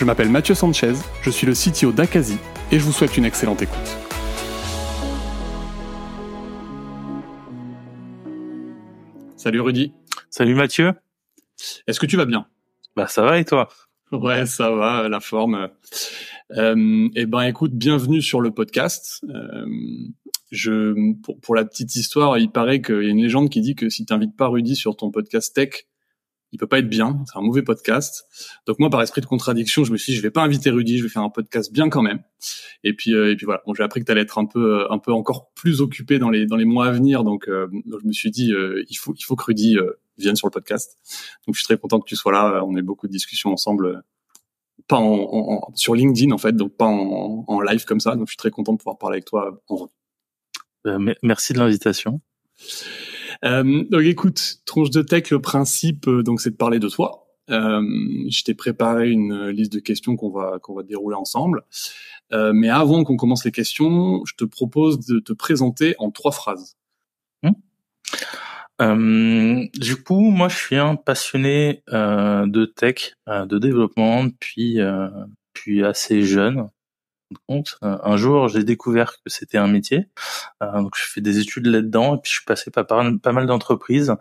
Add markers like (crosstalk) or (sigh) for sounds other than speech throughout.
Je m'appelle Mathieu Sanchez, je suis le CTO d'Akazi et je vous souhaite une excellente écoute. Salut Rudy. Salut Mathieu. Est-ce que tu vas bien? Bah ça va et toi? Ouais, ça va, la forme. Euh, eh ben, écoute, bienvenue sur le podcast. Euh, je, pour, pour, la petite histoire, il paraît qu'il y a une légende qui dit que si tu n'invites pas Rudy sur ton podcast tech, il peut pas être bien, c'est un mauvais podcast. Donc moi, par esprit de contradiction, je me suis dit, je vais pas inviter Rudy, je vais faire un podcast bien quand même. Et puis, euh, et puis voilà. Bon, j'ai appris que tu allais être un peu, euh, un peu encore plus occupé dans les dans les mois à venir, donc, euh, je me suis dit, il faut, il faut que Rudy vienne sur le podcast. Donc je suis très content que tu sois là. On a beaucoup de discussions ensemble, pas en, en, sur LinkedIn en fait, donc pas en, en, live comme ça. Donc je suis très content de pouvoir parler avec toi en vrai. merci de l'invitation. Euh, donc écoute, tronche de tech, le principe, euh, donc c'est de parler de toi. Euh, je t'ai préparé une liste de questions qu'on va qu'on va dérouler ensemble. Euh, mais avant qu'on commence les questions, je te propose de te présenter en trois phrases. Hum. Euh, du coup, moi, je suis un passionné euh, de tech, de développement, puis puis assez jeune Euh, un jour, j'ai découvert que c'était un métier. Euh, donc, je fais des études là-dedans et puis je suis passé par pas mal d'entreprises,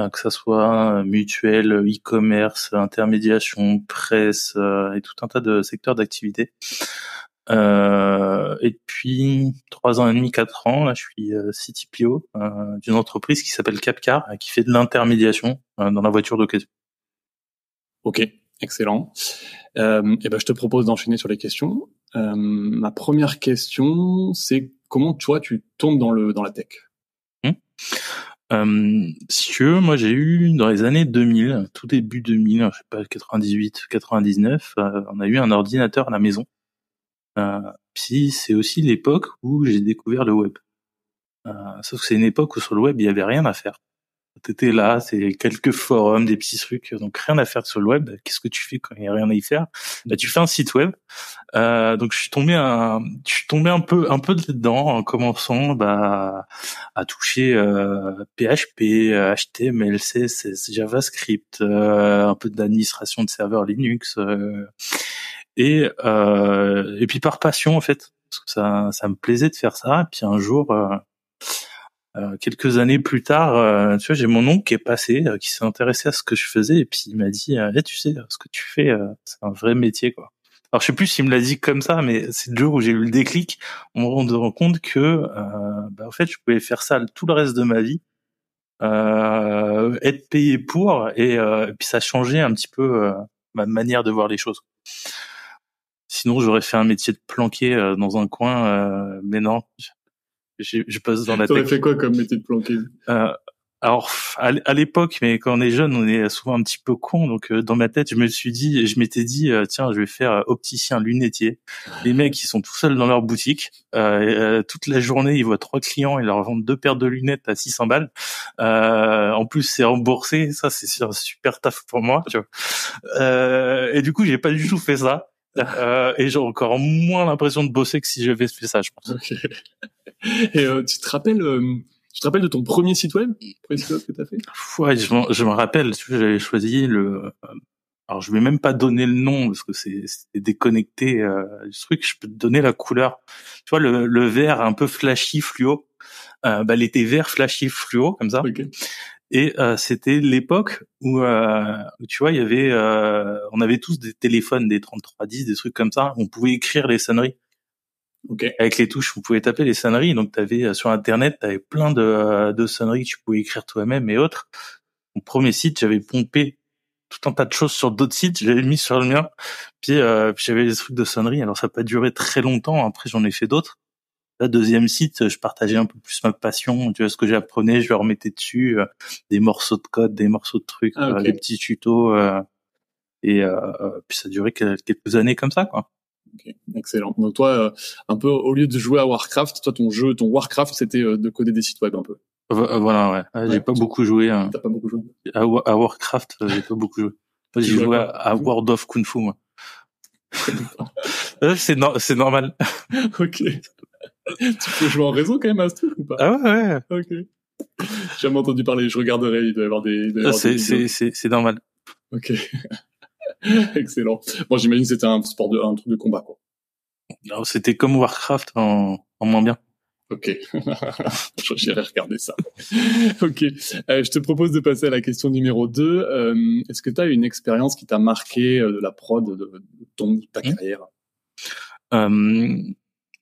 euh, que ça soit mutuelle, e-commerce, intermédiation, presse et tout un tas de secteurs d'activité. Euh, et puis trois ans et demi, quatre ans, là, je suis CTPO d'une entreprise qui s'appelle Capcar, qui fait de l'intermédiation dans la voiture d'occasion. Ok, excellent. Euh, et ben, je te propose d'enchaîner sur les questions. Euh, ma première question, c'est comment toi tu tombes dans la tech? Hmm. euh, Si moi j'ai eu dans les années 2000, tout début 2000, je sais pas 98, 99, euh, on a eu un ordinateur à la maison. Puis c'est aussi l'époque où j'ai découvert le web. Sauf que c'est une époque où sur le web il y avait rien à faire t'étais là, c'est quelques forums, des petits trucs, donc rien à faire sur le web. Qu'est-ce que tu fais quand il y a rien à y faire? Bah tu fais un site web. Euh, donc je suis tombé un, je suis tombé un peu, un peu dedans en commençant bah à toucher euh, PHP, HTML, CSS, JavaScript, euh, un peu d'administration de serveurs Linux. Euh, et euh, et puis par passion en fait, parce que ça ça me plaisait de faire ça. Et puis un jour euh, quelques années plus tard, euh, tu vois, j'ai mon oncle qui est passé, euh, qui s'est intéressé à ce que je faisais, et puis il m'a dit, eh, tu sais, ce que tu fais, c'est un vrai métier, quoi. Alors je sais plus s'il me l'a dit comme ça, mais c'est le jour où j'ai eu le déclic, on me rend compte que, bah, en fait, je pouvais faire ça tout le reste de ma vie, être payé pour, et, puis ça changeait un petit peu ma manière de voir les choses. Sinon, j'aurais fait un métier de planqué dans un coin, mais non, je, passe dans la T'aurais fait quoi comme métier de planqué euh, alors à l'époque, mais quand on est jeune, on est souvent un petit peu con. Donc euh, dans ma tête, je me suis dit, je m'étais dit, euh, tiens, je vais faire euh, opticien lunetier. Les mecs, ils sont tout seuls dans leur boutique. toute la journée, ils voient trois clients, ils leur vendent deux paires de lunettes à 600 balles. en plus, c'est remboursé. Ça, c'est un super taf pour moi. Tu vois. et du coup, j'ai pas du tout fait ça. (laughs) et j'ai encore moins l'impression de bosser que si j'avais fait ça, je pense. Et euh, tu te rappelles, euh, tu te rappelles de ton premier site web, premier site web que t'as fait? Ouais, je, je me rappelle. J'avais choisi le. Alors je vais même pas donner le nom parce que c'est déconnecté euh, du truc. Je peux te donner la couleur. Tu vois le, le vert un peu flashy fluo. Euh, bah, était vert flashy fluo comme ça. Okay. Et euh, c'était l'époque où, euh, tu vois, il y avait, euh, on avait tous des téléphones, des 3310, des trucs comme ça. On pouvait écrire les sonneries. Okay. Avec les touches, vous pouvez taper les sonneries. Donc, tu avais euh, sur Internet, tu avais plein de, de sonneries que tu pouvais écrire toi-même et autres. Mon premier site, j'avais pompé tout un tas de choses sur d'autres sites. J'avais mis sur le mien. Puis, euh, puis j'avais des trucs de sonneries. Alors, ça n'a pas duré très longtemps. Après, j'en ai fait d'autres. Là, deuxième site, je partageais un peu plus ma passion. Tu vois, ce que j'apprenais, je leur remettais dessus des morceaux de code, des morceaux de trucs, ah, des petits tutos. Et puis ça a duré quelques années comme ça, quoi. Ok, excellent. Donc toi, un peu au lieu de jouer à Warcraft, toi ton jeu, ton Warcraft, c'était de coder des sites web un peu. Voilà, ouais. Ah, j'ai pas beaucoup joué. Hein. T'as pas beaucoup joué. À, Warcraft, j'ai pas beaucoup joué. J'ai joué à, World of Kung Fu, moi. (laughs) c'est c'est normal. (laughs) ok. tu peux jouer en réseau quand même à ce truc ou pas? Ah ouais. ouais. Ok. J'ai jamais entendu parler. Je regarderai. Il doit y avoir des. C'est c'est c'est normal. Ok. (laughs) Excellent. Bon, j'imagine que c'était un sport de un truc de combat quoi. Non, c'était comme Warcraft en, en moins bien. Ok, (laughs) j'irai regarder ça. ok, euh, je te propose de passer à la question numéro 2. Euh, Est-ce que tu as une expérience qui t'a marqué euh, de la prod de, ton, ta mmh. carrière? Euh,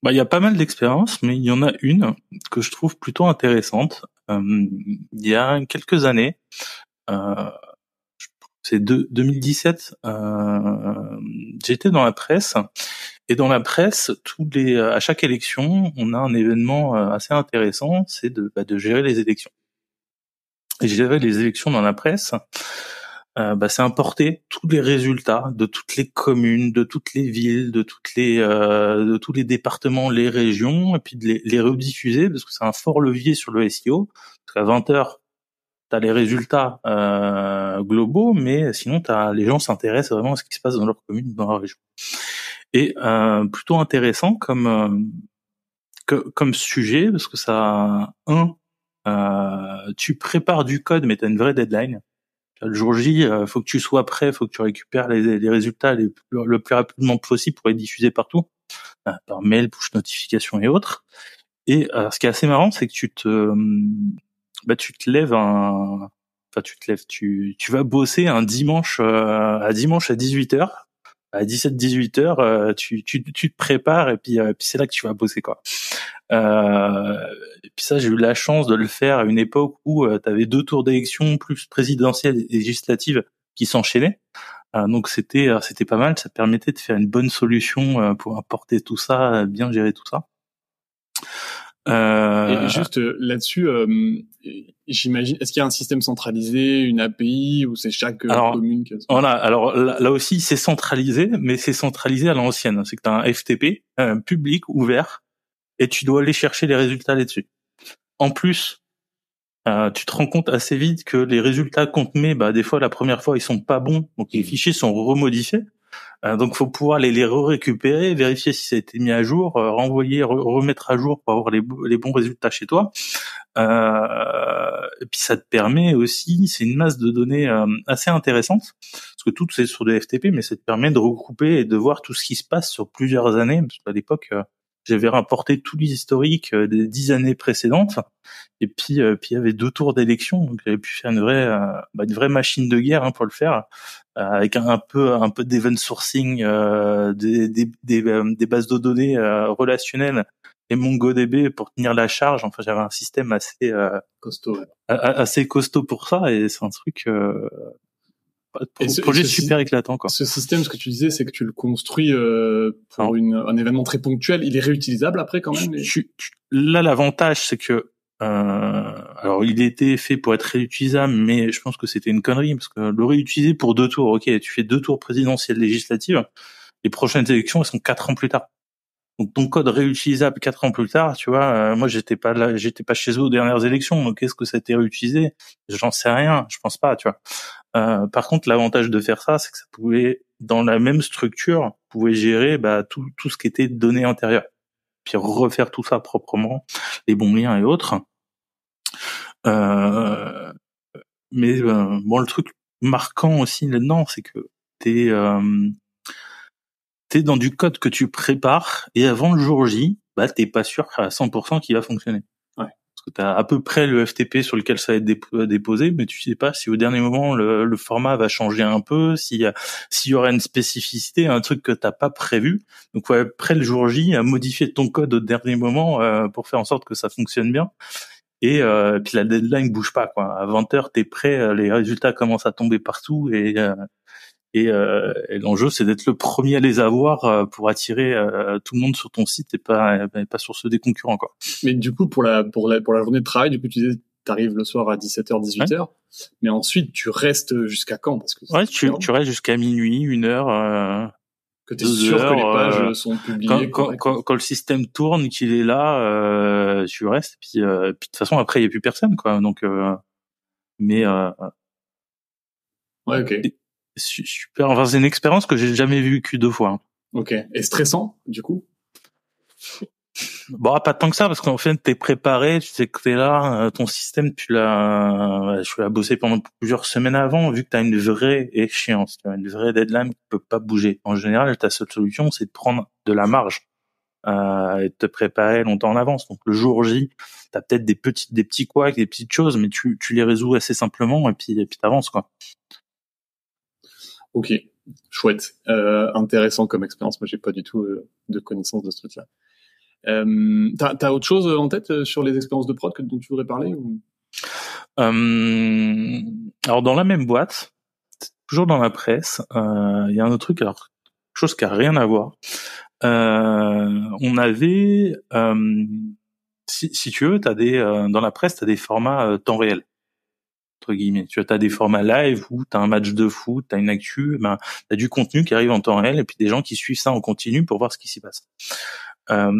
bah, il y a pas mal d'expériences, mais il y en a une que je trouve plutôt intéressante. Il y a quelques années, c'est 2017, euh, j'étais dans la presse et dans la presse, tous les à chaque élection, on a un événement euh, assez intéressant, c'est de, bah, de gérer les élections. Et gérer les élections dans la presse, euh, bah, c'est importer tous les résultats de toutes les communes, de toutes les villes, de toutes les euh, de tous les départements, les régions, et puis de les, les rediffuser parce que c'est un fort levier sur le SEO. Parce qu'à 20 heures, t'as les résultats euh, globaux, mais sinon t'as les gens s'intéressent vraiment à ce qui se passe dans leur commune, dans leur région. Et euh, plutôt intéressant comme euh, comme sujet parce que ça un euh, tu prépares du code mais tu as une vraie deadline le jour J, euh, faut que tu sois prêt, faut que tu récupères les, résultats le plus rapidement possible pour les diffuser partout, euh, par mail, push notification et autres. Et ce qui est assez marrant, c'est que tu te, bah, tu te lèves un, enfin tu te lèves, tu, tu vas bosser un dimanche à dimanche à 18 h à 17-18 heures, tu, tu, tu te prépares et puis, puis c'est là que tu vas bosser quoi. Euh, et puis ça, j'ai eu la chance de le faire à une époque où euh, tu avais deux tours d'élection plus présidentielle et législative qui s'enchaînaient. Euh, donc c'était euh, c'était pas mal, ça permettait de faire une bonne solution pour apporter tout ça, bien gérer tout ça. Euh... Et juste là-dessus, j'imagine, est-ce qu'il y a un système centralisé, une API, ou c'est chaque alors, commune qui a... alors là, là aussi, c'est centralisé, mais c'est centralisé à l'ancienne. C'est que tu as un FTP public ouvert et tu dois aller chercher les résultats là-dessus. En plus, euh, tu te rends compte assez vite que les résultats qu'on te met, bah, des fois, la première fois, ils sont pas bons, donc les mmh. fichiers sont remodifiés. Euh, donc, faut pouvoir les, les récupérer, vérifier si ça a été mis à jour, euh, renvoyer, remettre à jour pour avoir les, les bons résultats chez toi. Euh, et puis, ça te permet aussi, c'est une masse de données euh, assez intéressante, parce que tout c'est sur des FTP, mais ça te permet de regrouper et de voir tout ce qui se passe sur plusieurs années, parce qu'à l'époque, j'avais rapporté tous les historiques euh, des dix années précédentes. Et puis, euh, puis il y avait deux tours d'élection, donc j'avais pu faire une vraie, euh, bah, une vraie machine de guerre hein, pour le faire, avec un, peu, un peu d'event sourcing, des, des, des, des, bases de données relationnelles et MongoDB pour tenir la charge. Enfin, j'avais un système assez costaud, assez costaud pour ça, et c'est un truc ce, projet super éclatant quoi. Ce système, ce que tu disais, c'est que tu le construis euh, pour une, un événement très ponctuel. Il est réutilisable après quand même. là, l'avantage, c'est que euh, alors il était fait pour être réutilisable, mais je pense que c'était une connerie parce que le réutiliser pour deux tours, ok, tu fais deux tours présidentielles législatives, les prochaines élections elles sont quatre ans plus tard. Donc ton code réutilisable quatre ans plus tard, tu vois, euh, moi j'étais pas là, j'étais pas chez eux aux dernières élections, donc est-ce que ça a été réutilisé? J'en sais rien, je pense pas, tu vois. Euh, par contre, l'avantage de faire ça, c'est que ça pouvait, dans la même structure, pouvait gérer bah, tout, tout ce qui était données antérieures, puis refaire tout ça proprement, les bons liens et autres. Euh, mais euh, bon, le truc marquant aussi là-dedans, c'est que t'es euh, t'es dans du code que tu prépares et avant le jour J, bah t'es pas sûr à 100% qu'il va fonctionner que tu as à peu près le FTP sur lequel ça va être euh, déposé, mais tu sais pas si au dernier moment le, format va changer un peu, s'il y, y aura une spécificité, un truc que t'as pas prévu. Donc ouais, après le jour J, à modifier ton code au dernier moment euh, pour faire en sorte que ça fonctionne bien. Et euh, puis la deadline bouge pas quoi. À 20 heures, t'es prêt, les résultats commencent à tomber partout et et, euh, et l'enjeu, c'est d'être le premier à les avoir euh, pour attirer euh, tout le monde sur ton site et pas, et pas sur ceux des concurrents. Quoi. Mais du coup, pour la, pour la, pour la journée de travail, du coup, tu disais arrives le soir à 17h, 18h. Mais ensuite, tu restes jusqu'à quand? Parce que Ouais, tu, tu restes jusqu'à minuit, une heure. Euh, que tu es sûr que les pages euh, sont publiées. quand, quand, quand, le système tourne, qu'il est là, euh, tu restes. Puis, euh, puis de toute façon, après, il n'y a plus personne, quoi. Donc, euh, mais euh, ouais, ok. Super. Enfin, c'est une expérience que j'ai jamais vécue deux fois. Hein. Ok. Et stressant, du coup? Bon, pas tant que ça, parce qu'en fait, t'es préparé, tu sais que t'es là, euh, ton système, tu l'as, je l'ai bossé pendant plusieurs semaines avant, vu que t'as une vraie échéance, tu as une vraie deadline qui peut pas bouger. En général, ta seule solution, c'est de prendre de la marge euh, et de te préparer longtemps en avance. Donc le jour J, t'as peut-être des petits, des petits couacs, des petites choses, mais tu, tu les résous assez simplement et puis, et puis t'avances quoi. Ok, chouette, euh, intéressant comme expérience. Moi, j'ai pas du tout euh, de connaissance de ce truc-là. Euh, T'as as autre chose en tête euh, sur les expériences de prod que, dont tu voudrais parler ou... euh, Alors dans la même boîte, toujours dans la presse, il y a un autre truc, alors chose qui a rien à voir. On avait, si, si, tu veux, as des dans la presse, tu as des formats temps réel entre guillemets. Tu as des formats live où tu as un match de foot, tu as une actu, ben, tu as du contenu qui arrive en temps réel et puis des gens qui suivent ça en continu pour voir ce qui s'y passe. Euh,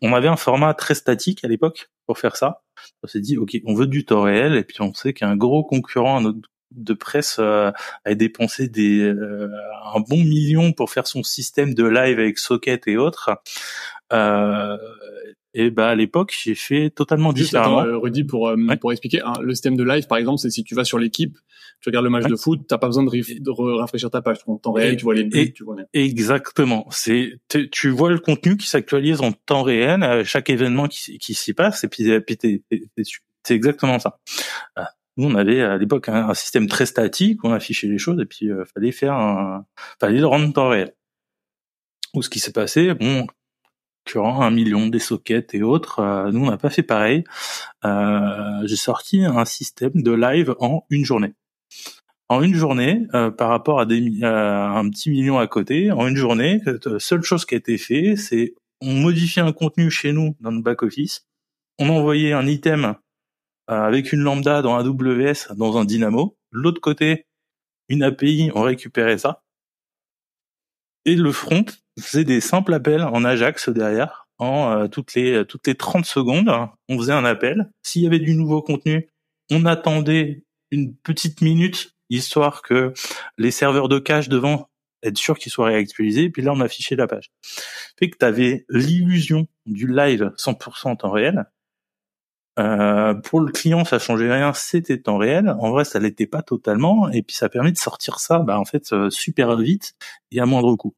on avait un format très statique à l'époque pour faire ça. On s'est dit, ok, on veut du temps réel, et puis on sait qu'un gros concurrent de presse euh, a dépensé des euh, un bon million pour faire son système de live avec socket et autres. Euh, et bah à l'époque, j'ai fait totalement différemment. Attends, Rudy, pour pour expliquer, hein, le système de live, par exemple, c'est si tu vas sur l'équipe, tu regardes le match de foot, t'as pas besoin de, de rafraîchir ta page. En temps réel, tu vois les buts, tu vois. Exactement. C'est, tu vois le contenu qui s'actualise en temps réel à chaque événement qui, qui s'y passe, et puis, puis c'est exactement ça. Nous, on avait à l'époque un, système très statique, on affichait les choses, et puis euh, fallait faire un, fallait le rendre en temps réel. Ou ce qui s'est passé, bon, durant un million des sockets et autres. Euh, nous, on n'a pas fait pareil. Euh, j'ai sorti un système de live en une journée en une journée, euh, par rapport à, des, un petit million à côté, en une journée, la euh, seule chose qui a été fait, c'est on modifie un contenu chez nous dans notre back office, on envoyait un item avec une lambda dans AWS dans un Dynamo, l'autre côté une API, on récupérait ça, et le front faisait des simples appels en Ajax derrière, en toutes les toutes les 30 secondes, on faisait un appel. S'il y avait du nouveau contenu, on attendait une petite minute histoire que les serveurs de cache devant être sûr qu'ils soient réactualisés, puis là on affichait la page. Fait que tu avais l'illusion du live 100% en temps réel. Euh, pour le client, ça changeait rien, c'était temps réel. En vrai, ça l'était pas totalement, et puis ça permet de sortir ça, bah en fait, euh, super vite et à moindre coût.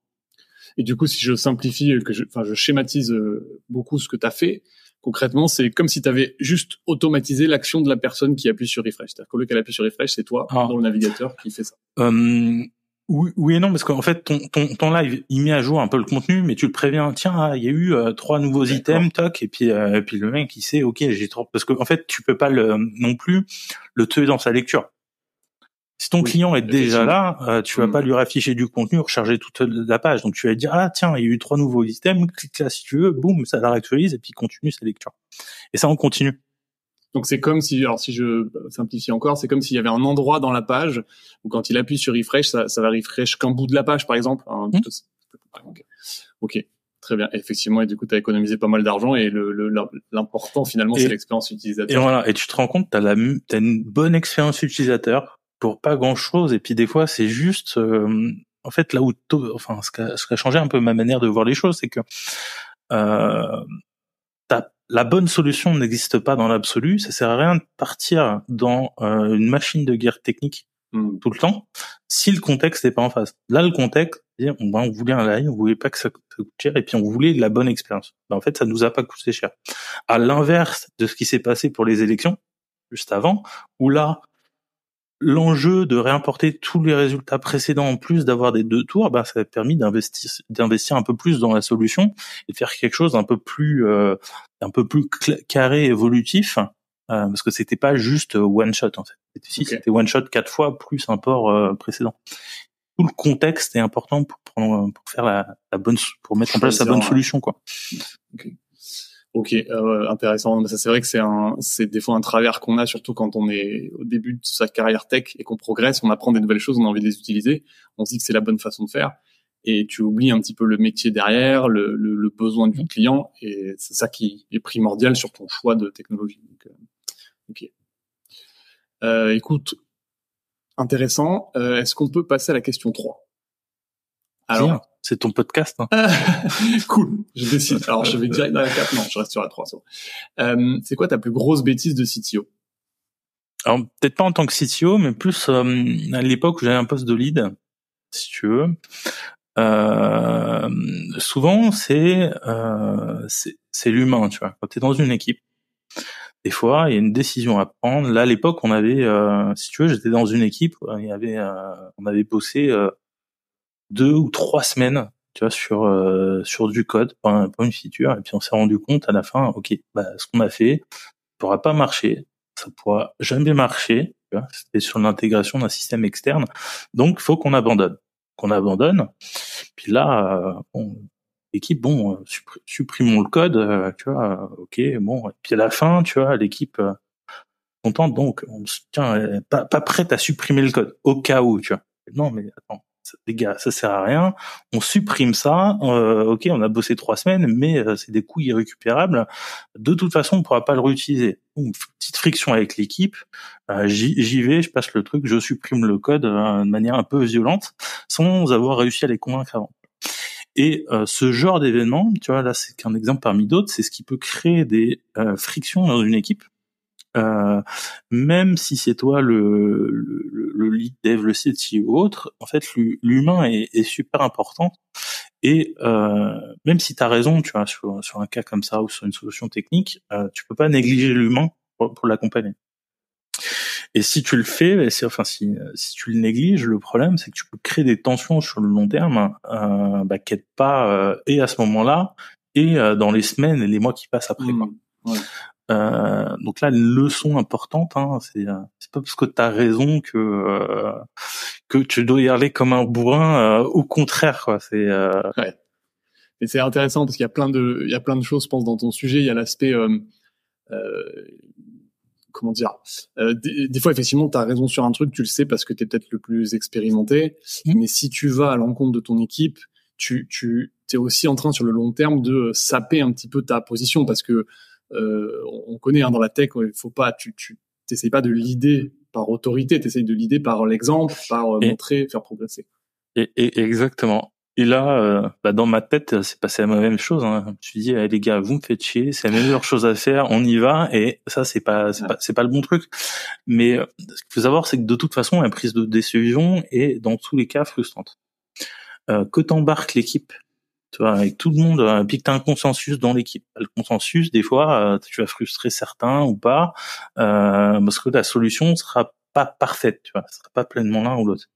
Et du coup, si je simplifie, que je, enfin, je schématise euh, beaucoup ce que tu as fait, concrètement, c'est comme si tu avais juste automatisé l'action de la personne qui appuie sur refresh. C'est-à-dire qu'au lieu qu'elle appuie sur refresh, c'est toi ah. dans le navigateur qui fait ça. Euh, oui, oui, et non, parce qu'en fait, ton, ton, ton, live, il met à jour un peu le contenu, mais tu le préviens, tiens, ah, il y a eu euh, trois nouveaux items, toc, et puis, euh, et puis le mec, il sait, ok, j'ai trop, parce qu'en en fait, tu peux pas le, non plus le tuer dans sa lecture. Si ton client est déjà là, euh, tu vas mm. pas lui rafficher du contenu, recharger toute la page. Donc tu vas dire ah tiens il y a eu trois nouveaux items, clique là si tu veux, boum ça la réactualise et puis continue sa lecture. Et ça on continue. Donc c'est comme si, alors si je simplifie encore, c'est comme s'il y avait un endroit dans la page où quand il appuie sur refresh, ça, ça va refresh qu'un bout de la page par exemple. Hein, mm. Ok, très bien. Effectivement, et du coup, tu as économisé pas mal d'argent et l'important le, finalement, c'est l'expérience utilisateur. Et voilà, et tu te rends compte, tu as, as une bonne expérience utilisateur pour pas grand chose. Et puis des fois, c'est juste, euh, en fait, là où, enfin, ce qui, a, a changé un peu ma manière de voir les choses, c'est que euh, la bonne solution n'existe pas dans l'absolu. Ça sert à rien de partir dans euh, une machine de guerre technique hmm. tout le temps si le contexte n'est pas en face. Là, le contexte, on, on voulait un live, on voulait pas que ça coûte cher, et puis on voulait la bonne expérience. Ben, en fait, ça nous a pas coûté cher. À l'inverse de ce qui s'est passé pour les élections juste avant, où là, l'enjeu de réimporter tous les résultats précédents en plus d'avoir des deux tours, ben ça a permis d'investir d'investir un peu plus dans la solution et de faire quelque chose un peu plus euh, un peu plus carré évolutif euh, parce que c'était pas juste one shot en fait. C'était c'était one shot quatre fois plus un port euh, précédent. Tout le contexte est important pour prendre pour faire la, la bonne pour mettre en place la bonne solution quoi. Ok, euh, intéressant. Ça, c'est vrai que c'est un, c'est des fois un travers qu'on a, surtout quand on est au début de sa carrière tech et qu'on progresse, on apprend des nouvelles choses, on a envie de les utiliser, on se dit que c'est la bonne façon de faire, et tu oublies un petit peu le métier derrière, le, le, le besoin du client, et c'est ça qui est primordial sur ton choix de technologie. Donc, euh, ok. Euh, écoute, intéressant. Euh, est-ce qu'on peut passer à la question 3 Alors, c'est ton podcast. Hein. (laughs) cool, je décide. Alors, je vais direct dans la 4. Non, je reste sur la 3. Euh, c'est quoi ta plus grosse bêtise de CTO Alors, peut-être pas en tant que CTO, mais plus euh, à l'époque où j'avais un poste de lead, si tu veux. Euh, souvent, c'est euh, c'est l'humain, tu vois. Quand tu es dans une équipe, des fois, il y a une décision à prendre. Là, à l'époque, on avait, euh, si tu veux, j'étais dans une équipe, il y avait, euh, on avait bossé euh, deux ou trois semaines, tu vois, sur euh, sur du code pour, une feature, et puis on s'est rendu compte à la fin, ok, bah, ce qu'on a fait pourra pas marcher, ça pourra jamais marcher. C'était sur l'intégration d'un système externe, donc faut qu'on abandonne, qu'on abandonne. Puis là, on, l'équipe, bon, euh, supprimons le code, euh, tu vois, ok, bon, et puis à la fin, tu vois, l'équipe euh, contente, donc, on se tient, pas, pas prête à supprimer le code, au cas où, tu vois. Non, mais attends, les gars, ça sert à rien. On supprime ça. ok, on a bossé trois semaines, mais c'est des coûts irrécupérables. De toute façon, on pourra pas le réutiliser. petite friction avec l'équipe. J'y vais, je passe le truc, je supprime le code de manière un peu violente, sans avoir réussi à les convaincre avant. Et euh, ce genre d'événement, tu vois, là c'est qu'un exemple parmi d'autres, c'est ce qui peut créer des euh, frictions dans une équipe. Euh, même si c'est toi le, le, le, lead dev, le CTI ou autre, en fait l'humain est, est, super important. Et euh, même si tu as raison, tu vois, sur, sur, un cas comme ça ou sur une solution technique, tu peux pas négliger l'humain pour, pour l'accompagner. Et si tu le fais, enfin si, si tu le négliges, le problème c'est que tu peux créer des tensions sur le long terme euh, bah, qui pas euh, et à ce moment-là et euh, dans les semaines et les mois qui passent après. Mmh. Euh, donc là, leçon importante, hein, c'est c'est pas parce que tu as raison que euh, que tu dois y aller comme un bourrin. au contraire, quoi. C'est ouais. Et c'est intéressant parce qu'il y a plein de il y a plein de choses, je pense, dans ton sujet. Il y a l'aspect euh, comment dire euh, des, fois effectivement tu as raison sur un truc tu le sais parce que tu es peut-être le plus expérimenté mmh. mais si tu vas à l'encontre de ton équipe tu tu es aussi en train sur le long terme de saper un petit peu ta position parce que euh, on connaît hein, dans la tech il faut pas tu tu t'essayes pas de l'idée par autorité tu essayes de l'idée par l'exemple par euh, montrer faire progresser et, et exactement et là, euh, bah dans ma tête, c'est passé la même chose. Hein. Je me suis dit, eh, les gars, vous me faites chier, c'est la meilleure chose à faire, on y va. Et ça, c'est pas, c'est pas, c'est pas le bon truc. Mais euh, ce qu'il faut savoir, c'est que de toute façon, la prise de décision est dans tous les cas frustrante. Euh, que t'embarques l'équipe, tu vois, avec tout le monde, euh, puis que t'as un consensus dans l'équipe. Le consensus, des fois, tu vas frustrer certains ou pas, parce que la solution sera pas parfaite, tu vois, sera pas pleinement l'un ou l'autre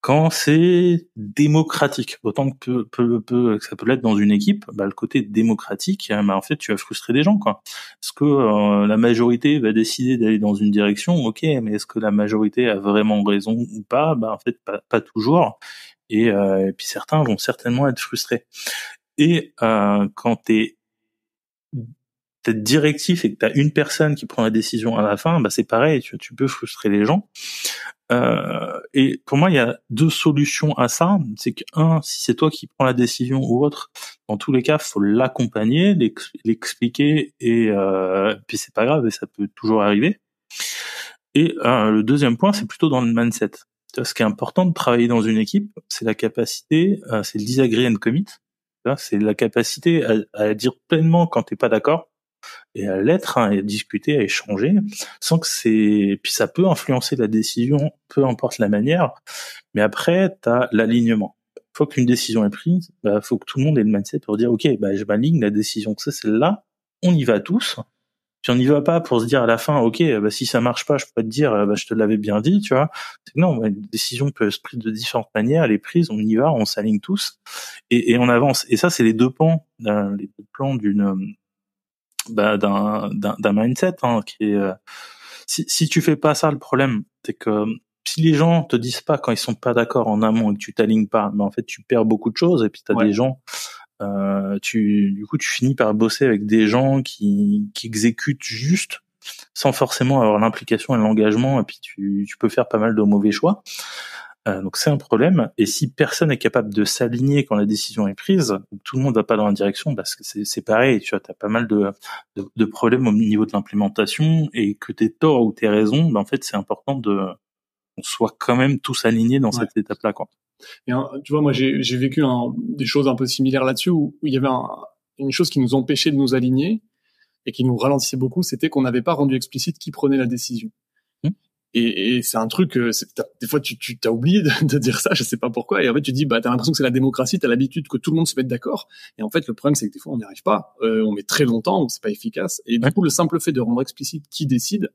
quand c'est démocratique, autant que, que ça peut l'être dans une équipe, bah, le côté démocratique, bah, en fait, tu vas frustrer des gens, quoi. Est-ce que euh, la majorité va décider d'aller dans une direction Ok, mais est-ce que la majorité a vraiment raison ou pas? Bah, en fait, pas, pas toujours. Et, euh, et, puis certains vont certainement être frustrés. Et euh, quand t'es directif et que tu as une personne qui prend la décision à la fin, bah c'est pareil, tu, tu, peux frustrer les gens. Euh, et pour moi, il y a deux solutions à ça. C'est que un, si c'est toi qui prends la décision ou autre, dans tous les cas, faut l'accompagner, l'expliquer et euh, puis c'est pas grave et ça peut toujours arriver. Et euh, le deuxième point, c'est plutôt dans le mindset. Ce qui est important de travailler dans une équipe, c'est la capacité, euh, c'est le disagree and commit. C'est la capacité à, à, dire pleinement quand t'es pas d'accord et à l'être, hein, et à discuter, à échanger, sans que c'est, puis ça peut influencer la décision, peu importe la manière, mais après, tu as l'alignement. Faut qu'une décision est prise, bah, faut que tout le monde ait le mindset pour dire, ok, bah, je m'aligne, la décision que c'est celle-là, on y va tous, puis on n'y va pas pour se dire à la fin, ok, bah, si ça marche pas, je peux te dire, bah, je te l'avais bien dit, tu vois. Non, une décision peut se prendre de différentes manières, elle est prise, on y va, on s'aligne tous, et, et, on avance. Et ça, c'est les deux plans, les deux plans d'une bah, d'un d'un mindset hein, qui est euh, si si tu fais pas ça le problème c'est que si les gens te disent pas quand ils sont pas d'accord en amont et que tu t'alignes pas mais en fait tu perds beaucoup de choses et puis tu as des gens euh, tu, du coup, tu finis par bosser avec des gens qui, qui exécutent juste, sans forcément avoir l'implication et l'engagement, et puis tu, tu peux faire pas mal de mauvais choix. Euh, donc c'est un problème. Et si personne est capable de s'aligner quand la décision est prise, tout le monde va pas dans la direction parce que c'est pareil. Tu vois, as pas mal de, de, de, problèmes au niveau de l'implémentation et que t'es tort ou t'es raison, ben en fait c'est important de qu'on soit quand même tous alignés dans cette étape-là, quoi. Et tu vois, moi j'ai vécu un, des choses un peu similaires là-dessus où, il y avait un, une chose qui nous empêchait de nous aligner et qui nous ralentissait beaucoup, c'était qu'on n'avait pas rendu explicite qui prenait la décision. Et, et c'est un truc, euh, des fois tu, tu as oublié de, de, dire ça, je sais pas pourquoi. Et en fait tu dis, bah t'as l'impression que c'est la démocratie, t'as l'habitude que tout le monde se mette d'accord. Et en fait le problème c'est que des fois on n'y arrive pas, euh, on met très longtemps, c'est pas efficace. Et du coup le simple fait de rendre explicite qui décide,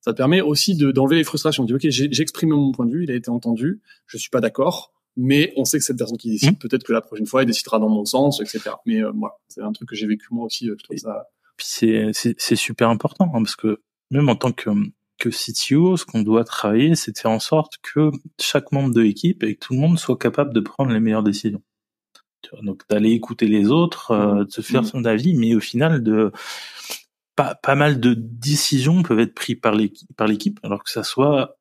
ça te permet aussi d'enlever les frustrations. Tu dis ok, j'ai exprimé mon point de vue, il a été entendu, je suis pas d'accord, mais on sait que cette personne qui décide, mmh. peut-être que la prochaine fois elle décidera dans mon sens, etc. Mais euh, voilà, c'est un truc que j'ai vécu moi aussi. Je trouve ça. Puis c'est c'est super important hein, parce que même en tant que que CTO, ce qu'on doit travailler, c'est de faire en sorte que chaque membre de l'équipe et que tout le monde soit capable de prendre les meilleures décisions. Donc d'aller écouter les autres, euh, de se faire mmh. son avis, mais au final de pas, pas mal de décisions peuvent être prises par l'équipe, par l'équipe, alors que ça soit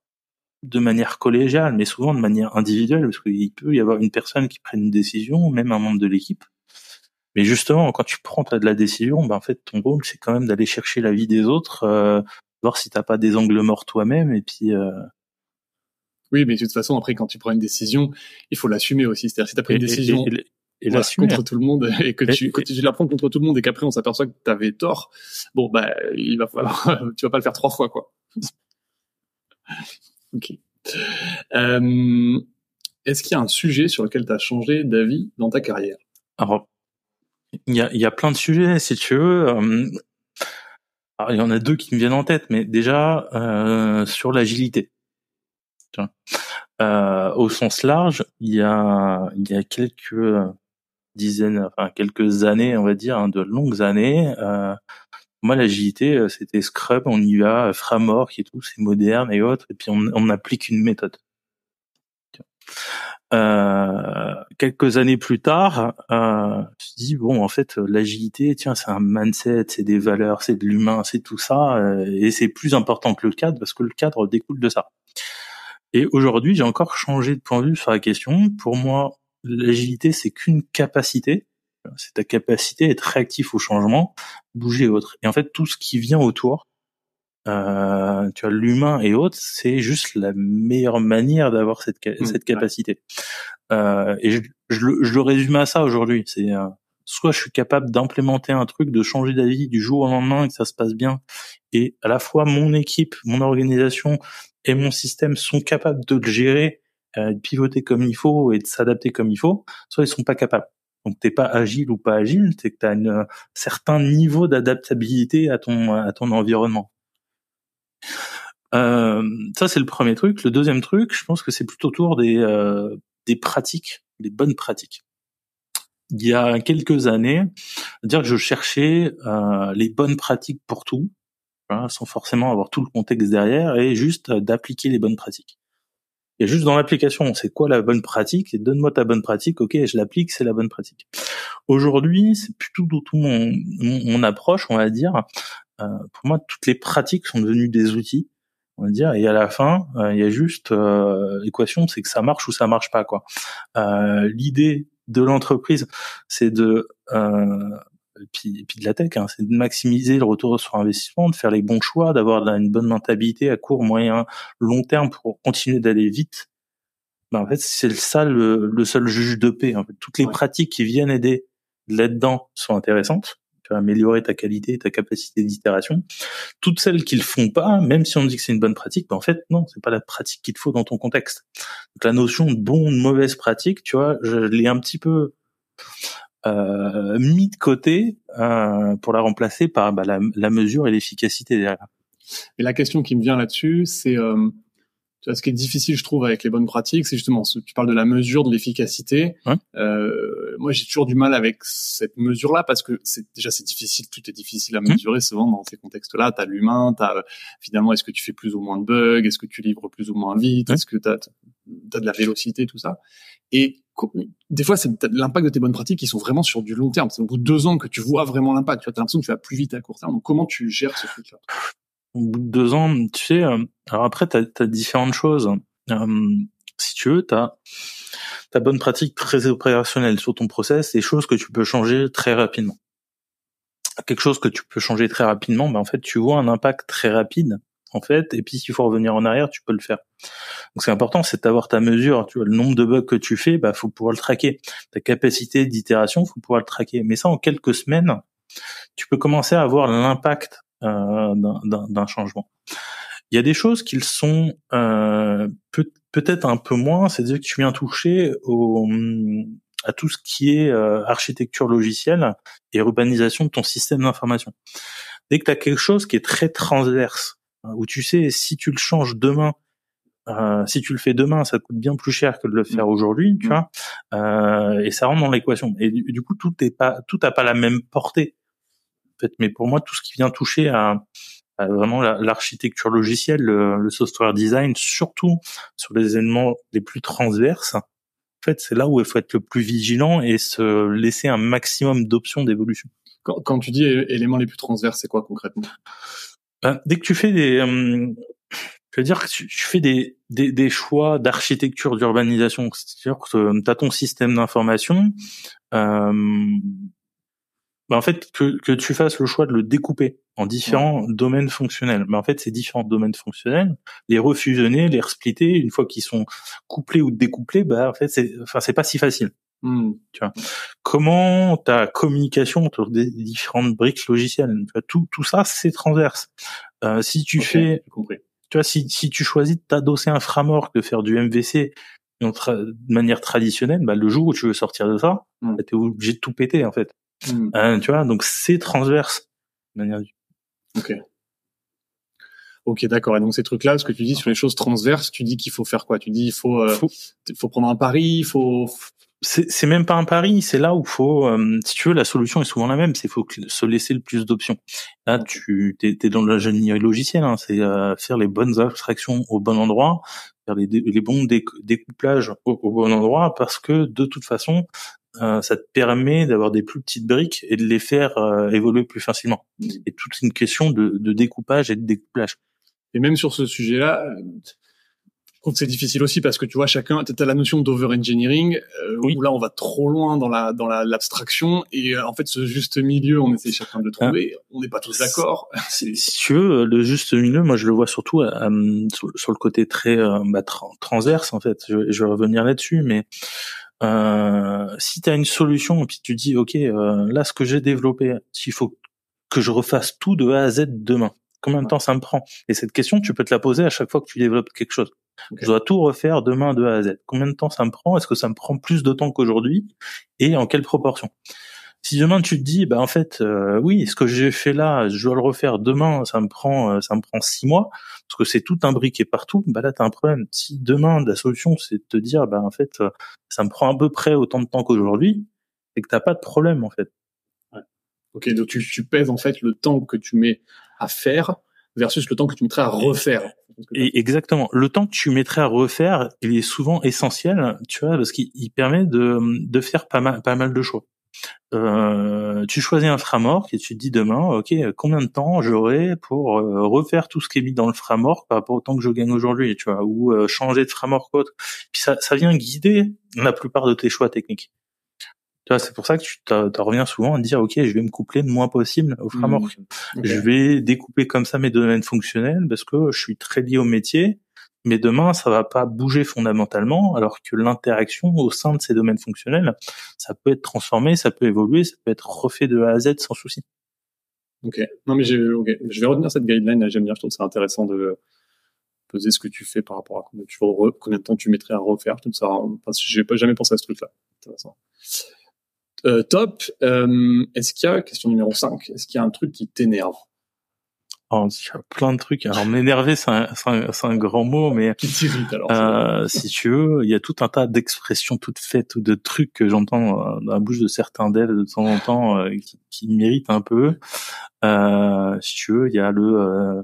de manière collégiale, mais souvent de manière individuelle, parce qu'il peut y avoir une personne qui prenne une décision, même un membre de l'équipe. Mais justement, quand tu prends de la décision, ben en fait, ton rôle, c'est quand même d'aller chercher l'avis des autres, euh, voir si t'as pas des angles morts toi-même et puis euh... oui mais de toute façon après quand tu prends une décision il faut l'assumer aussi c'est-à-dire si t'as pris une décision et, et, contre hein. tout le monde (laughs) et que tu, que tu la prends contre tout le monde et qu'après on s'aperçoit que t'avais tort bon bah il va falloir (laughs) tu vas pas le faire trois fois quoi ok euh, est-ce qu'il y a un sujet sur lequel tu as changé d'avis dans ta carrière? Alors il y a, plein de sujets si tu veux euh, il y en a deux qui me viennent en tête, mais déjà euh, sur l'agilité. Au sens large, il y a y a quelques dizaines, enfin quelques années, on va dire, hein, de longues années. Moi, l'agilité, euh, c'était Scrum, on y va, framework et tout, c'est moderne et autres, et puis on, on applique une méthode. Euh, quelques années plus tard, euh, je me dis bon en fait l'agilité, tiens c'est un mindset, c'est des valeurs, c'est de l'humain, c'est tout ça, euh, et c'est plus important que le cadre parce que le cadre découle de ça. Et aujourd'hui j'ai encore changé de point de vue sur la question. Pour moi l'agilité c'est qu'une capacité, c'est ta capacité à être réactif au changement, bouger autre. Et en fait tout ce qui vient autour, euh, tu vois, l'humain et autres, c'est juste la meilleure manière d'avoir cette, mmh, cette capacité. Euh, et je, je, le, je, le, résume à ça aujourd'hui. C'est euh, soit je suis capable d'implémenter un truc, de changer d'avis du jour au lendemain et que ça se passe bien, et à la fois mon équipe, mon organisation et mon système sont capables de le gérer, euh, de pivoter comme il faut et de s'adapter comme il faut, soit ils sont pas capables. Donc t'es pas agile ou pas agile, c'est que tu as un certain niveau d'adaptabilité à ton à ton environnement. Euh, ça, c'est le premier truc. Le deuxième truc, je pense que c'est plutôt autour des, euh, des pratiques, des bonnes pratiques. Il y a quelques années, dire que je cherchais euh, les bonnes pratiques pour tout, hein, sans forcément avoir tout le contexte derrière, et juste d'appliquer les bonnes pratiques. Et juste dans l'application, c'est quoi la bonne pratique? Donne-moi ta bonne pratique, ok, je l'applique, c'est la bonne pratique. Aujourd'hui, c'est plutôt tout mon, mon, mon, approche, on va dire. Euh, pour moi, toutes les pratiques sont devenues des outils on va dire et à la fin euh, il y a juste euh, l'équation c'est que ça marche ou ça marche pas quoi euh, l'idée de l'entreprise c'est de et puis, et puis de la tech, hein, c'est de maximiser le retour sur investissement, de faire les bons choix, d'avoir une bonne mentalité à court, moyen, long terme pour continuer d'aller vite. Ben, en fait, c'est ça le, le, seul juge de paix. En fait. Toutes les pratiques qui viennent aider là-dedans sont intéressantes tu vas améliorer ta qualité, ta capacité d'itération. Toutes celles qui le font pas, même si on dit que c'est une bonne pratique, ben en fait non, c'est pas la pratique qu'il te faut dans ton contexte. Donc la notion de bon ou de mauvaise pratique, tu vois, je l'ai un petit peu euh, mis de côté euh, pour la remplacer par bah, la, la, mesure et l'efficacité derrière. Et la question qui me vient là-dessus, c'est euh, ce qui est difficile, je trouve, avec les bonnes pratiques, c'est justement, tu parles de la mesure, de l'efficacité. Euh, moi, j'ai toujours du mal avec cette mesure-là parce que c'est déjà c'est difficile, tout est difficile à mmh. mesurer souvent dans ces contextes-là. T'as l'humain, t'as finalement, est-ce que tu fais plus ou moins de bugs, est-ce que tu livres plus ou moins vite, est-ce que t'as as de la vélocité, tout ça? Et des fois, c'est l'impact de tes bonnes pratiques qui sont vraiment sur du long terme. C'est au bout de deux ans que tu vois vraiment l'impact. Tu as l'impression que tu vas plus vite à court terme. Donc, comment tu gères ce truc-là? Au bout de deux ans, tu sais, euh, alors après, tu as, différentes choses. Euh, si tu veux, tu as ta bonne pratique très opérationnelle sur ton process, des choses que tu peux changer très rapidement. Quelque chose que tu peux changer très rapidement, ben en fait, tu vois un impact très rapide en fait, et puis s'il faut revenir en arrière, tu peux le faire. Donc c'est important, c'est d'avoir ta mesure, tu vois, le nombre de bugs que tu fais, bah faut pouvoir le traquer. Ta capacité d'itération, faut pouvoir le traquer. Mais ça, en quelques semaines, tu peux commencer à avoir l'impact euh, d'un changement. Il y a des choses qui sont euh, peut-être un peu moins, c'est-à-dire que tu viens toucher au, à tout ce qui est euh, architecture logicielle et urbanisation de ton système d'information. Dès que tu as quelque chose qui est très transverse, où tu sais si tu le changes demain, euh, si tu le fais demain, ça coûte bien plus cher que de le faire mmh. aujourd'hui, tu mmh. vois, euh, et ça rentre dans l'équation. Et du, coup, tout est pas, tout a pas la même portée. En fait, mais pour moi, tout ce qui vient toucher à, vraiment l'architecture logicielle, le, software design, surtout sur les éléments les plus transverses, en fait, c'est là où il faut être le plus vigilant et se laisser un maximum d'options d'évolution. Quand, quand tu dis éléments les plus transverses, c'est quoi concrètement? Ben, dès que tu fais des, euh, je veux dire que tu, fais des, des, des choix d'architecture d'urbanisation, c'est-à-dire que tu as ton système d'information, euh, ben en fait que, que tu fasses le choix de le découper en différents domaines fonctionnels. Ben en fait, ces différents domaines fonctionnels, les refusionner, les resplitter, une fois qu'ils sont couplés ou découplés, ben en fait, c'est, enfin, c'est pas si facile. Hmm. Tu vois. Comment ta communication entre des différentes briques logicielles, tu vois, tout, tout ça, c'est transverse. Euh, si tu fais, compris. tu vois, si, si tu choisis de t'adosser un framework, de faire du MVC de manière traditionnelle, bah, le jour où tu veux sortir de ça, hmm. bah, tu es obligé de tout péter, en fait. Euh, tu vois, donc c'est transverse. De manière Ok. Ok, d'accord. Et donc ces trucs-là, ce que tu dis sur les choses transverses, tu dis qu'il faut faire quoi? Tu dis il faut, euh, faut, faut prendre un pari, il faut c'est même pas un pari, c'est là où faut, euh, si tu veux, la solution est souvent la même, c'est faut se laisser le plus d'options. Là, tu es, es, dans l'ingénierie logicielle, hein, c'est euh, faire les bonnes abstractions au bon endroit, faire les, les bons découplages au, bon endroit, parce que de toute façon, euh, ça te permet d'avoir des plus petites briques et de les faire évoluer plus facilement. Et toute une question de, de découpage et de découplage. Et même sur ce sujet-là, que c'est difficile aussi parce que tu vois chacun tu as la notion d'over-engineering euh, où là on va trop loin dans la dans la l'abstraction et euh, en fait ce juste milieu on essaie chacun de le trouver, on n'est pas tous d'accord. Si tu veux le juste milieu, moi je le vois surtout euh, sur, le côté très bah, transverse en fait. Je, je vais revenir là-dessus mais si tu as une solution et puis tu dis OK là ce que j'ai développé, s'il faut que je refasse tout de A à Z demain. Combien de temps ça me prend? Et cette question, tu peux te la poser à chaque fois que tu développes quelque chose. Je dois tout refaire demain de A à Z. Combien de temps ça me prend? Est-ce que ça me prend plus de temps qu'aujourd'hui? Et en quelle proportion? Si demain tu te dis, bah en fait, euh, oui, ce que j'ai fait là, je dois le refaire demain, ça me prend, euh, ça me prend six mois, parce que c'est tout imbriqué partout. Bah là, t'as un problème. Si demain la solution c'est de te dire, bah en fait, euh, ça me prend à peu près autant de temps qu'aujourd'hui, et que t'as pas de problème en fait. Ouais. Ok, donc tu, tu pèses en fait le temps que tu mets à faire versus le temps que tu mettrais à refaire. Et exactement. Le temps que tu mettrais à refaire, il est souvent essentiel, tu vois, parce qu'il permet de, de faire pas mal, pas mal de choix. Euh, tu choisis un framework et tu te dis demain, ok, combien de temps j'aurai pour euh, refaire tout ce qui est mis dans le framework par rapport au temps que je gagne aujourd'hui, tu vois, ou euh, changer de framework autre. Puis ça, ça vient guider la plupart de tes choix techniques. Tu vois, c'est pour ça que tu reviens souvent à dire, OK, je vais me coupler le moins possible au framework. Mmh. Je vais découper comme ça mes domaines fonctionnels parce que je suis très lié au métier. Mais demain, ça va pas bouger fondamentalement, alors que l'interaction au sein de ces domaines fonctionnels, ça peut être transformé, ça peut évoluer, ça peut être refait de A à Z sans souci. Ok. Non, mais okay. je vais retenir cette guideline. J'aime bien. Je trouve ça intéressant de poser ce que tu fais par rapport à combien, tu, combien de temps tu mettrais à refaire. Tout ça. Parce que j'ai pas jamais pensé à ce truc-là. Intéressant. Euh, top. Euh, est-ce qu'il y a, question numéro 5, est-ce qu'il y a un truc qui t'énerve? Oh, il y a plein de trucs. Alors m'énerver, c'est un, un, un, grand mot, mais qui alors, euh, si tu veux, il y a tout un tas d'expressions toutes faites ou de trucs que j'entends euh, dans la bouche de certains d'elles de temps en temps euh, qui, qui méritent un peu. Euh, si tu veux, il y a le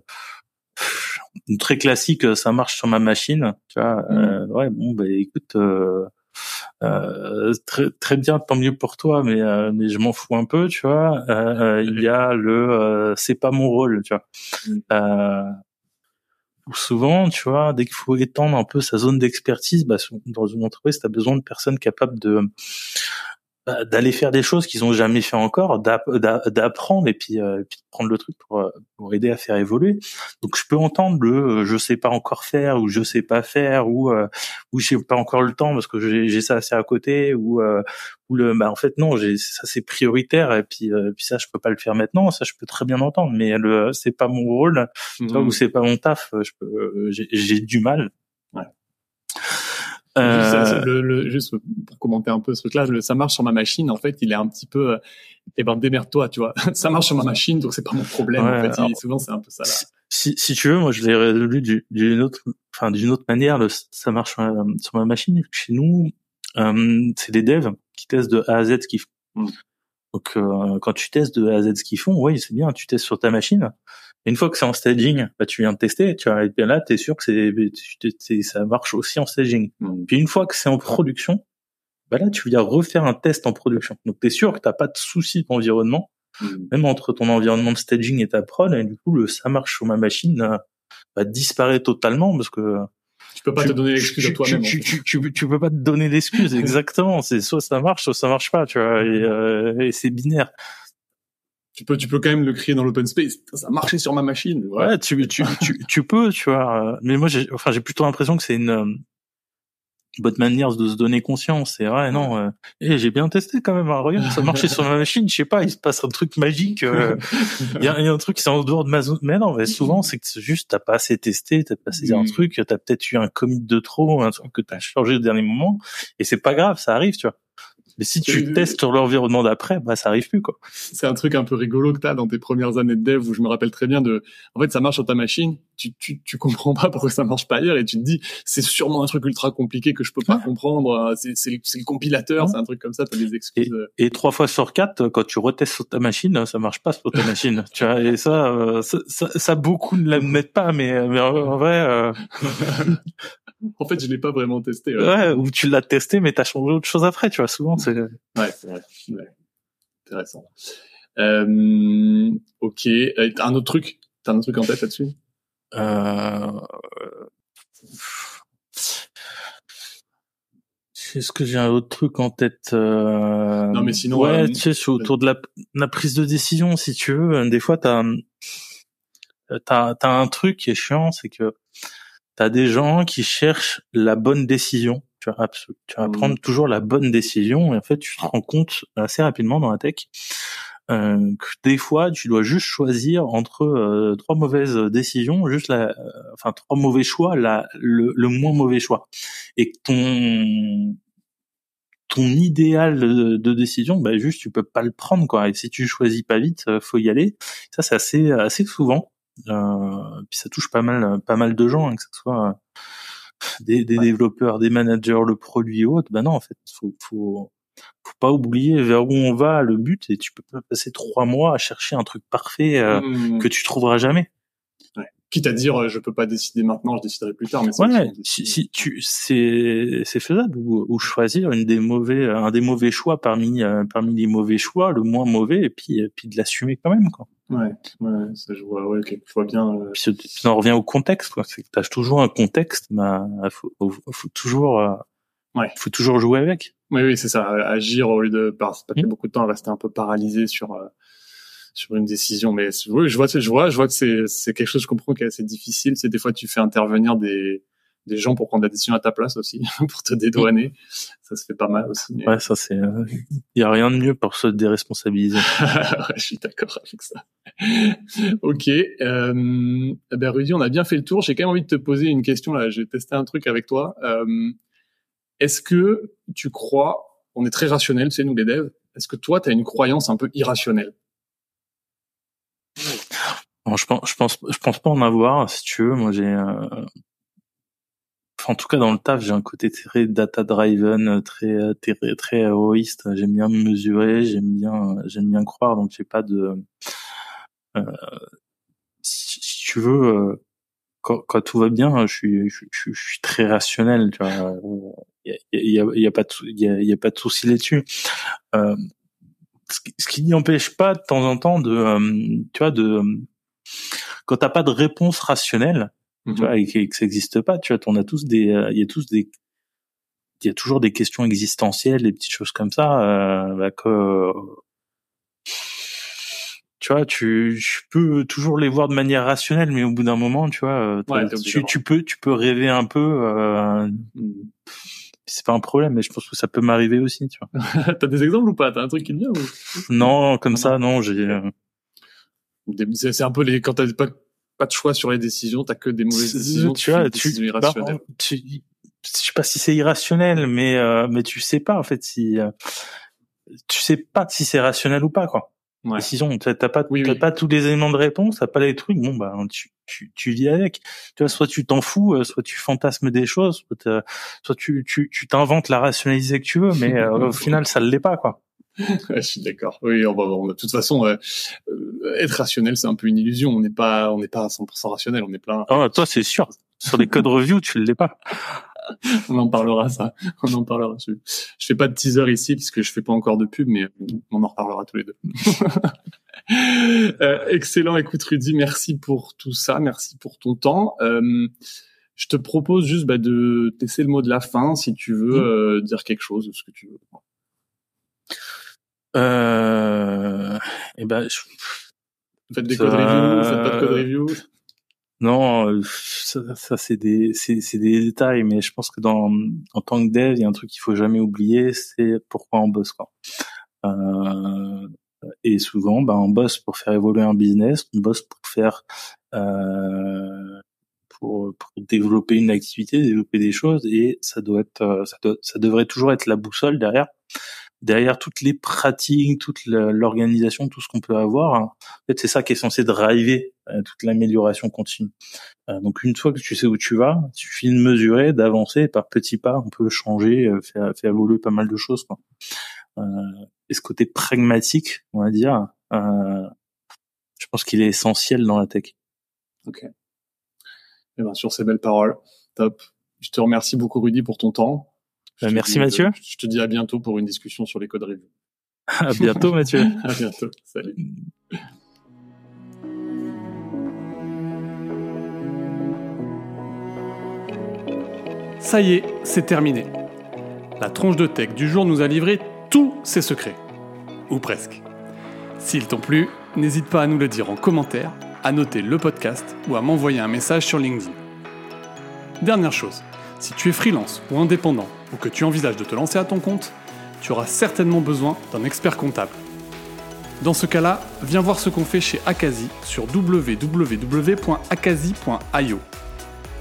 très classique, ça marche sur ma machine. Tu vois, mmh. ouais, bon, bah écoute euh, très très bien, tant mieux pour toi, mais euh, mais je m'en fous un peu, tu vois. Euh, il y a le c'est pas mon rôle, tu vois. Mm. souvent, tu vois, dès qu'il faut étendre un peu sa zone d'expertise, bah, dans une entreprise, tu as besoin de personnes capables de d'aller faire des choses qu'ils ont jamais fait encore, d'apprendre et puis, euh, puis de prendre le truc pour, euh, pour aider à faire évoluer. Donc je peux entendre le euh, je sais pas encore faire ou je sais pas faire ou euh, ou j'ai pas encore le temps parce que j'ai ça assez à côté ou ou le bah en fait non j'ai ça c'est prioritaire et puis puis ça je peux pas le faire maintenant ça je peux très bien entendre mais le c'est pas mon rôle mmh. ou c'est pas mon taf je j'ai du mal. Ouais. Euh... Le, le, juste pour commenter un peu ce truc-là, ça marche sur ma machine. En fait, il est un petit peu, eh ben démerde-toi, tu vois. (laughs) ça marche sur ma machine, donc c'est pas mon problème. en fait, souvent c'est un peu ça. Là. Si, si tu veux, moi je l'ai résolu d'une autre, enfin d'une autre manière. Le, ça marche sur ma, sur ma machine. Chez nous, euh, c'est des devs qui testent de A à Z ce qu'ils font. Mm. Donc euh, quand tu testes de A à Z ce qu'ils font, oui, c'est bien. Tu testes sur ta machine une fois que c'est en staging, bah, tu viens de tester, tu vois, et bien là, tu es sûr que c'est, ça marche aussi en staging. Mm. Puis une fois que c'est en production, bah là, tu viens refaire un test en production. Donc, tu es sûr que t'as pas de soucis d'environnement, mm. même entre ton environnement de staging et ta prod, et du coup, le ça marche sur ma machine euh, va disparaître totalement parce que tu peux pas te donner l'excuse à toi-même. Tu, tu, tu, tu, peux pas te donner l'excuse, (laughs) exactement. C'est soit ça marche, soit ça marche pas, tu vois, et, euh, et c'est binaire tu peux, tu peux quand même le créer dans l'open space. Ça a marché sur ma machine. Ouais, tu, tu, (laughs) tu, tu, peux, tu vois. Mais moi, j'ai, enfin, j'ai plutôt l'impression que c'est une, euh, bonne manière de se donner conscience. C'est vrai, non. Euh, et j'ai bien testé quand même. Hein, regarde, ça marchait sur ma machine. Je sais pas, il se passe un truc magique. Euh, il y, a, y, a, un truc qui en dehors de ma zone. Mais non, mais souvent c'est que juste t'as pas assez testé, t'as pas assez un mm. truc, t'as peut-être eu un commit de trop, un truc que t'as changé au dernier moment. Et c'est pas grave, ça arrive, tu vois. Mais si tu testes sur l'environnement d'après, bah ça arrive plus quoi. C'est un truc un peu rigolo que tu as dans tes premières années de dev où je me rappelle très bien de en fait ça marche sur ta machine, tu tu tu comprends pas pourquoi ça marche pas ailleurs et tu te dis c'est sûrement un truc ultra compliqué que je peux pas comprendre, euh, c'est c'est le, le, compilateur, c'est un truc comme ça, tu as des excuses. Et, trois fois sur quatre quand tu retestes sur ta machine, ça marche pas sur ta machine, tu vois et ça, euh, ça, ça beaucoup ne l'admettent pas mais mais en vrai euh, (laughs) en fait, je l'ai pas vraiment testé. Ouais, ou tu l'as testé, mais t'as changé autre chose après, tu vois. Souvent, c'est. Ouais, c'est vrai. Ouais. Intéressant. Euh, ok. Euh, un autre truc. T'as un autre truc en tête là-dessus? Euh... Est-ce que j'ai un autre truc en tête euh... Non, mais sinon. Ouais, euh, tu sais, autour de la, la, prise de décision, si tu veux. Des fois, t'as t'as as un truc qui est chiant, c'est que t'as des gens qui cherchent la bonne décision. Tu vas, tu vas mmh. prendre toujours la bonne décision et en fait tu te rends compte assez rapidement dans la tech euh, que des fois tu dois juste choisir entre euh, trois mauvaises décisions, juste la, euh, enfin trois mauvais choix, la, le, le moins mauvais choix, et ton ton idéal de, décision, bah juste tu peux pas le prendre quoi. Et si tu choisis pas vite, faut y aller. Ça c'est assez assez souvent. Euh, puis ça touche pas mal, pas mal de gens, hein, que ce soit euh, des, développeurs, des managers, le produit ou autre. Ben non, en fait, faut, faut, faut pas oublier vers où on va, le but, et tu peux pas passer trois mois à chercher un truc parfait euh, mmh. que tu trouveras jamais. Quitte à dire, je peux pas décider maintenant, je déciderai plus tard. Mais ouais, si, si tu, c'est, c'est faisable ou, ou, choisir une des mauvais, un des mauvais choix parmi, parmi les mauvais choix, le moins mauvais, et puis, et puis de l'assumer quand même, quoi. Ouais, ouais, ça je vois, ouais, okay, je vois bien. Euh... Puis, on revient au contexte, quoi. C'est que t'as toujours un contexte, bah, faut, faut, toujours, euh, ouais, faut toujours jouer avec. Oui, oui, c'est ça. Agir au lieu de passer mmh. beaucoup de temps à rester un peu paralysé sur euh, sur une décision. Mais oui, je vois, je vois, je vois que c'est c'est quelque chose, je comprends, qui est assez difficile. C'est des fois tu fais intervenir des des gens pour prendre la décision à ta place aussi, (laughs) pour te dédouaner. Ça se fait pas mal aussi. Ouais, ça c'est. Il euh, y a rien de mieux pour se déresponsabiliser. (laughs) ouais, je suis d'accord avec ça. ok. Euh, ben Rudy, on a bien fait le tour. J'ai quand même envie de te poser une question là. J'ai testé un truc avec toi. Euh, Est-ce que tu crois On est très rationnel, tu sais, nous les devs. Est-ce que toi, tu as une croyance un peu irrationnelle? Je pense, je pense, je pense pas en avoir. Si tu veux, moi j'ai, euh, en tout cas dans le taf, j'ai un côté très data driven, très très très héroïste. J'aime bien mesurer, j'aime bien j'aime bien croire, donc j'ai pas de euh, si, tu veux euh, quand, quand, tout va bien, je suis, je, je, je suis très rationnel. Tu vois, il y a, y, a, y a, pas de, il y a, y a pas de souci là-dessus. Euh, ce qui n'empêche pas de temps en temps de, euh, tu vois, de quand t'as pas de réponse rationnelle, tu vois, et que, ça n'existe pas, tu vois, on a tous des, il y a tous des il y a toujours des questions existentielles, des petites choses comme ça, euh, bah, que tu vois, tu, tu, peux toujours les voir de manière rationnelle, mais au bout d'un moment, tu vois, euh, tu, tu, peux, tu peux rêver un peu. Euh, c'est pas un problème, mais je pense que ça peut m'arriver aussi, tu vois. (laughs) T'as des exemples ou pas? T'as un truc qui vient ou... Non, comme ça, non. J'ai. Euh, c'est un peu les quand t'as pas pas de choix sur les décisions, t'as que des mauvaises décisions. Tu vois, tu, irrationnelles. tu, je sais pas si c'est irrationnel, mais euh, mais tu sais pas en fait si euh, tu sais pas si c'est rationnel ou pas quoi. Ouais. Décision, t'as pas oui, t'as pas tous les éléments de réponse, t'as pas les trucs. Bon bah tu tu, tu vis avec. Tu vois, soit tu t'en fous, euh, soit tu fantasmes des choses, soit, soit tu tu tu t'inventes la rationalité que tu veux, mais euh, au (laughs) final ça l'est pas quoi. je suis d'accord. Oui, on va, on de toute façon, euh, être rationnel, c'est un peu une illusion. On n'est pas, on n'est pas à 100% rationnel. On est plein. Oh, toi, c'est sûr. Sur les codes review, tu l'es pas. (laughs) on en parlera ça. On en parlera. Je, je fais pas de teaser ici puisque je fais pas encore de pub, mais on en reparlera tous les deux. (laughs) (laughs) euh, excellent. Écoute Rudy, merci pour tout ça, merci pour ton temps. Euh, je te propose juste bah, de laisser le mot de la fin si tu veux euh, dire quelque chose, ce que tu veux. Euh, et eh ben, je... faites des code reviews, faites pas de code review? Non, ça, ça c'est des c'est c'est des détails, mais je pense que dans en tant que dev, il y a un truc qu'il faut jamais oublier, c'est pourquoi on bosse quoi. Euh, et souvent, ben on bosse pour faire évoluer un business, on bosse pour faire euh, pour, pour développer une activité, développer des choses, et ça doit être euh, ça doit, ça devrait toujours être la boussole derrière derrière toutes les pratiques, toute l'organisation, tout ce qu'on peut avoir, hein, en fait, c'est ça qui est censé driver euh, toute l'amélioration continue. Euh, donc une fois que tu sais où tu vas, il suffit de mesurer, d'avancer par petits pas, on peut changer, euh, faire, faire évoluer pas mal de choses. Quoi. Et ce côté pragmatique, on va dire, je pense qu'il est essentiel dans la tech. Ok. Et eh bien sur ces belles paroles, top. Je te remercie beaucoup Rudy pour ton temps. Euh, merci Mathieu. Je te dis à bientôt pour une discussion sur les codes review. (laughs) à bientôt Mathieu. (laughs) à bientôt. Salut. Ça y est, c'est terminé. La tronche de tech du jour nous a livré tous ses secrets. Ou presque. S'ils t'ont plu, n'hésite pas à nous le dire en commentaire, à noter le podcast ou à m'envoyer un message sur LinkedIn. Dernière chose, si tu es freelance ou indépendant ou que tu envisages de te lancer à ton compte, tu auras certainement besoin d'un expert comptable. Dans ce cas-là, viens voir ce qu'on fait chez Akazi sur www.akazi.io.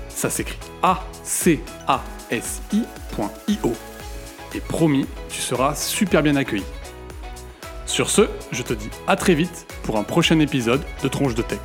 Ça s'écrit A-C-A-S-I.io. Et promis, tu seras super bien accueilli. Sur ce, je te dis à très vite pour un prochain épisode de Tronche de Tech.